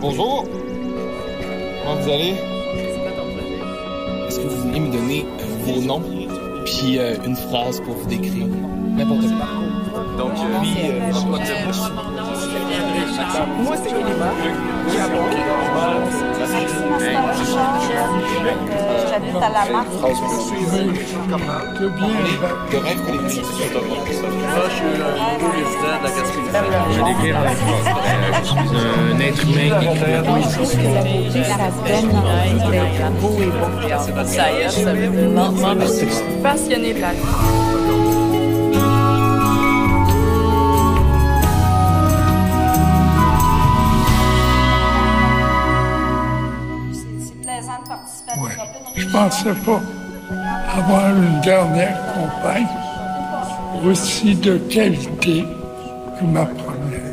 Bonjour. Comment vous allez? Est-ce que vous voulez me donner euh, vos noms puis euh, une phrase pour vous décrire? N'importe quoi. Donc, euh, lui, euh, Derbouche. Moi, c'est Elima. J'habite à la marque. De rêve collectif. Je vais décrire avec moi. Je suis un être humain suis passionnée de la Je pensais pas avoir une dernière compagne aussi de qualité ma première.